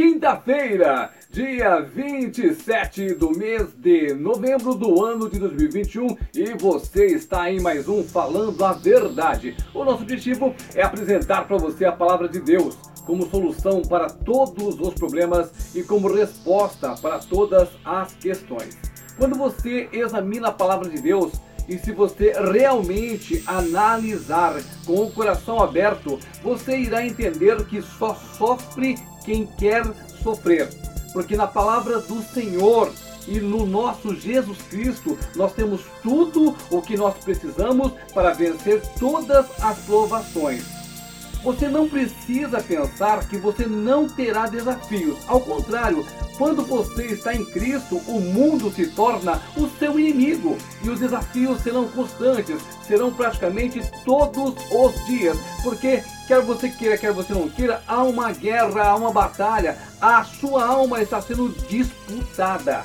Quinta-feira, dia 27 do mês de novembro do ano de 2021 e você está em mais um Falando a Verdade. O nosso objetivo é apresentar para você a palavra de Deus como solução para todos os problemas e como resposta para todas as questões. Quando você examina a palavra de Deus, e se você realmente analisar com o coração aberto, você irá entender que só sofre quem quer sofrer. Porque na palavra do Senhor e no nosso Jesus Cristo nós temos tudo o que nós precisamos para vencer todas as provações. Você não precisa pensar que você não terá desafios. Ao contrário, quando você está em Cristo, o mundo se torna o seu inimigo e os desafios serão constantes, serão praticamente todos os dias, porque quer você queira, quer você não queira, há uma guerra, há uma batalha, a sua alma está sendo disputada.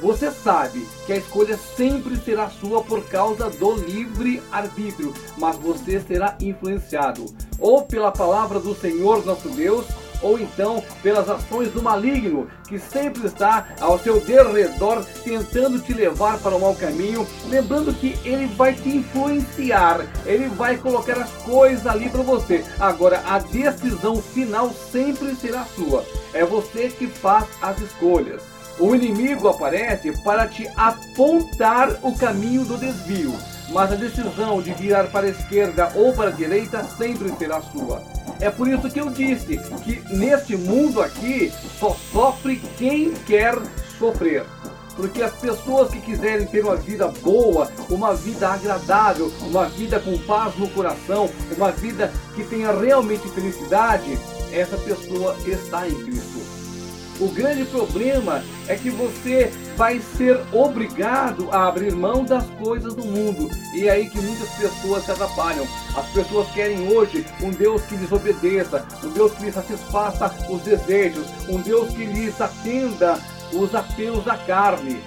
Você sabe que a escolha sempre será sua por causa do livre arbítrio, mas você será influenciado ou pela palavra do Senhor nosso Deus, ou então pelas ações do maligno, que sempre está ao seu derredor tentando te levar para o mau caminho, lembrando que ele vai te influenciar, ele vai colocar as coisas ali para você. Agora, a decisão final sempre será sua. É você que faz as escolhas. O inimigo aparece para te apontar o caminho do desvio, mas a decisão de virar para a esquerda ou para a direita sempre será sua. É por isso que eu disse que neste mundo aqui só sofre quem quer sofrer. Porque as pessoas que quiserem ter uma vida boa, uma vida agradável, uma vida com paz no coração, uma vida que tenha realmente felicidade, essa pessoa está em Cristo. O grande problema é que você vai ser obrigado a abrir mão das coisas do mundo. E é aí que muitas pessoas se atrapalham. As pessoas querem hoje um Deus que lhes obedeça, um Deus que lhes satisfaça os desejos, um Deus que lhes atenda os apelos da carne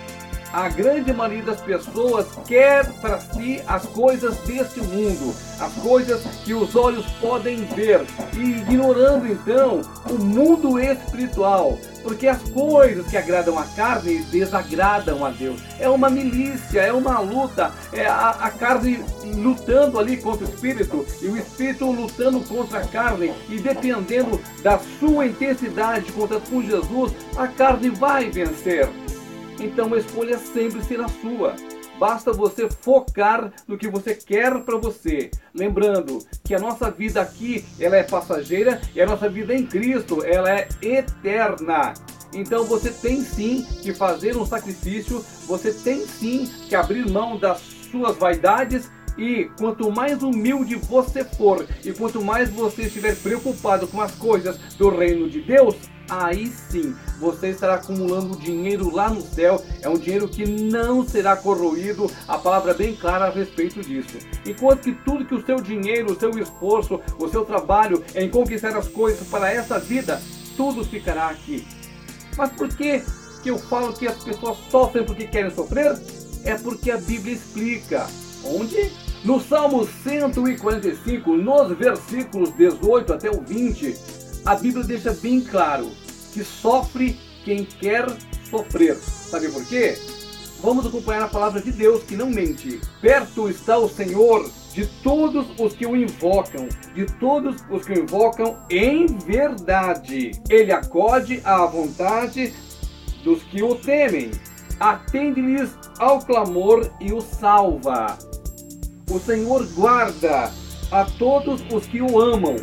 a grande maioria das pessoas quer para si as coisas deste mundo, as coisas que os olhos podem ver, e ignorando então o mundo espiritual, porque as coisas que agradam a carne desagradam a Deus. É uma milícia, é uma luta, é a, a carne lutando ali contra o espírito e o espírito lutando contra a carne, e dependendo da sua intensidade contra com Jesus, a carne vai vencer então a escolha sempre será sua. Basta você focar no que você quer para você. Lembrando que a nossa vida aqui, ela é passageira e a nossa vida em Cristo, ela é eterna. Então você tem sim que fazer um sacrifício, você tem sim que abrir mão das suas vaidades e quanto mais humilde você for e quanto mais você estiver preocupado com as coisas do reino de Deus, aí sim você estará acumulando dinheiro lá no céu. É um dinheiro que não será corroído. A palavra é bem clara a respeito disso. Enquanto que tudo que o seu dinheiro, o seu esforço, o seu trabalho em conquistar as coisas para essa vida, tudo ficará aqui. Mas por que, que eu falo que as pessoas sofrem porque querem sofrer? É porque a Bíblia explica. Onde? No Salmo 145, nos versículos 18 até o 20, a Bíblia deixa bem claro que sofre quem quer sofrer. Sabe por quê? Vamos acompanhar a palavra de Deus que não mente. Perto está o Senhor de todos os que o invocam, de todos os que o invocam em verdade. Ele acode à vontade dos que o temem. Atende-lhes ao clamor e o salva. O Senhor guarda a todos os que o amam.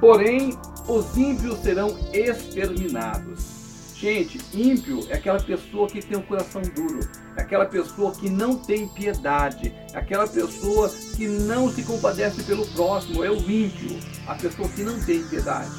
Porém, os ímpios serão exterminados. Gente, ímpio é aquela pessoa que tem um coração duro, é aquela pessoa que não tem piedade, é aquela pessoa que não se compadece pelo próximo, é o ímpio, a pessoa que não tem piedade.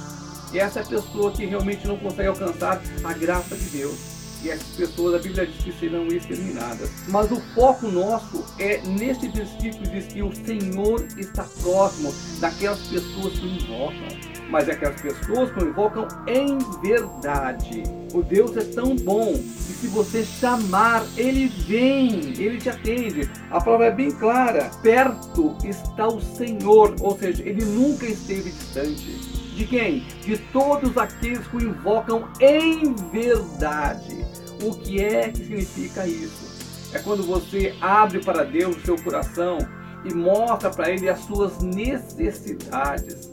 E essa é a pessoa que realmente não consegue alcançar a graça de Deus e essas pessoas, a Bíblia diz que serão exterminadas. Mas o foco nosso é nesse versículo diz que o Senhor está próximo daquelas pessoas que invocam mas é aquelas pessoas que o invocam em verdade. O Deus é tão bom que se você chamar, ele vem, ele te atende. A palavra é bem clara: perto está o Senhor, ou seja, ele nunca esteve distante. de quem? De todos aqueles que o invocam em verdade. O que é que significa isso? É quando você abre para Deus o seu coração e mostra para Ele as suas necessidades.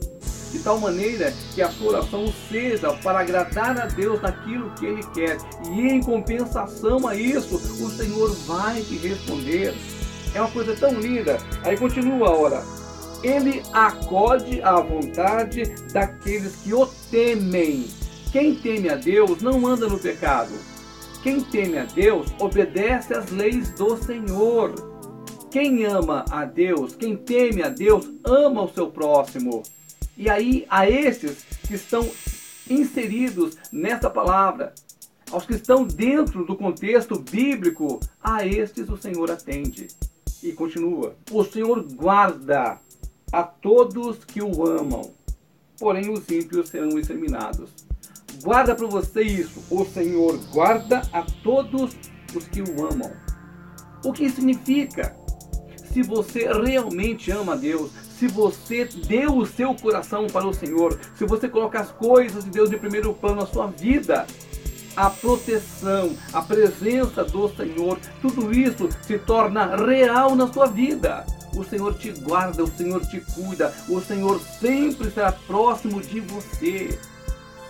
De tal maneira que a sua oração seja para agradar a Deus naquilo que Ele quer. E em compensação a isso, o Senhor vai te responder. É uma coisa tão linda. Aí continua a hora. Ele acode à vontade daqueles que o temem. Quem teme a Deus não anda no pecado. Quem teme a Deus obedece às leis do Senhor. Quem ama a Deus, quem teme a Deus, ama o seu próximo. E aí, a estes que estão inseridos nessa palavra, aos que estão dentro do contexto bíblico, a estes o Senhor atende. E continua: O Senhor guarda a todos que o amam, porém os ímpios serão exterminados. Guarda para você isso. O Senhor guarda a todos os que o amam. O que significa? Se você realmente ama a Deus, se você deu o seu coração para o Senhor, se você coloca as coisas de Deus em primeiro plano na sua vida, a proteção, a presença do Senhor, tudo isso se torna real na sua vida. O Senhor te guarda, o Senhor te cuida, o Senhor sempre estará próximo de você.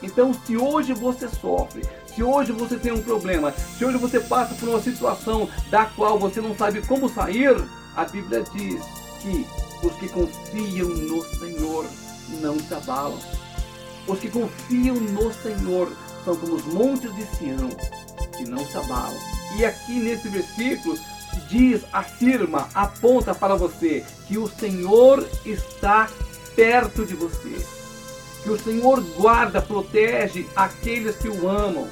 Então, se hoje você sofre, se hoje você tem um problema, se hoje você passa por uma situação da qual você não sabe como sair, a Bíblia diz que os que confiam no Senhor não se abalam. Os que confiam no Senhor são como os montes de Sião, que não se abalam. E aqui nesse versículo diz, afirma, aponta para você que o Senhor está perto de você que o Senhor guarda, protege aqueles que o amam.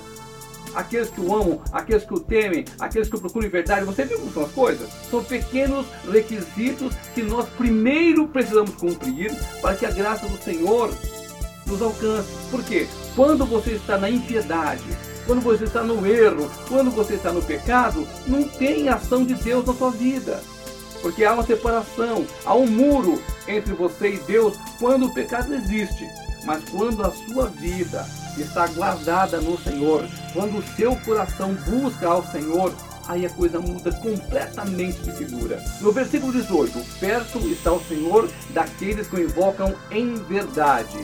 Aqueles que o amam, aqueles que o temem, aqueles que procuram verdade. Você viu como são as coisas? São pequenos requisitos que nós primeiro precisamos cumprir para que a graça do Senhor nos alcance. Por quê? Quando você está na impiedade, quando você está no erro, quando você está no pecado, não tem ação de Deus na sua vida. Porque há uma separação, há um muro entre você e Deus quando o pecado existe. Mas quando a sua vida está guardada no Senhor, quando o seu coração busca ao Senhor, aí a coisa muda completamente de figura. No versículo 18, perto está o Senhor daqueles que o invocam em verdade.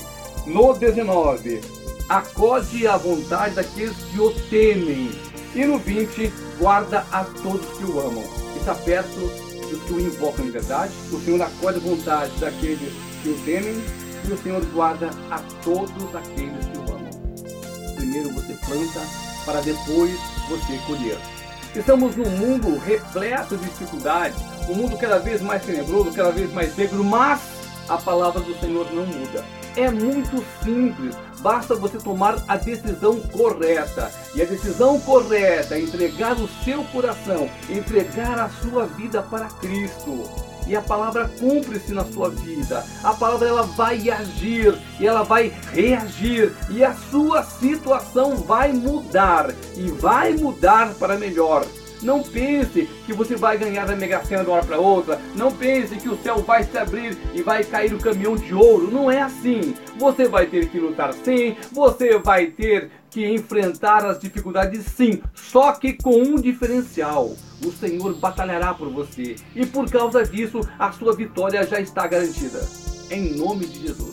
No 19, acode à vontade daqueles que o temem. E no 20, guarda a todos que o amam. Está perto dos que o invocam em verdade. O Senhor acode à vontade daqueles que o temem e o Senhor guarda a todos aqueles que o amam. Primeiro você planta, para depois você colher. Estamos num mundo repleto de dificuldades, um mundo cada vez mais tenebroso, cada vez mais negro, mas a palavra do Senhor não muda. É muito simples, basta você tomar a decisão correta. E a decisão correta é entregar o seu coração, entregar a sua vida para Cristo e a palavra cumpre-se na sua vida. A palavra ela vai agir e ela vai reagir e a sua situação vai mudar e vai mudar para melhor. Não pense que você vai ganhar a Mega Sena de uma hora para outra. Não pense que o céu vai se abrir e vai cair o caminhão de ouro. Não é assim. Você vai ter que lutar sim. Você vai ter que enfrentar as dificuldades sim. Só que com um diferencial. O Senhor batalhará por você. E por causa disso, a sua vitória já está garantida. Em nome de Jesus.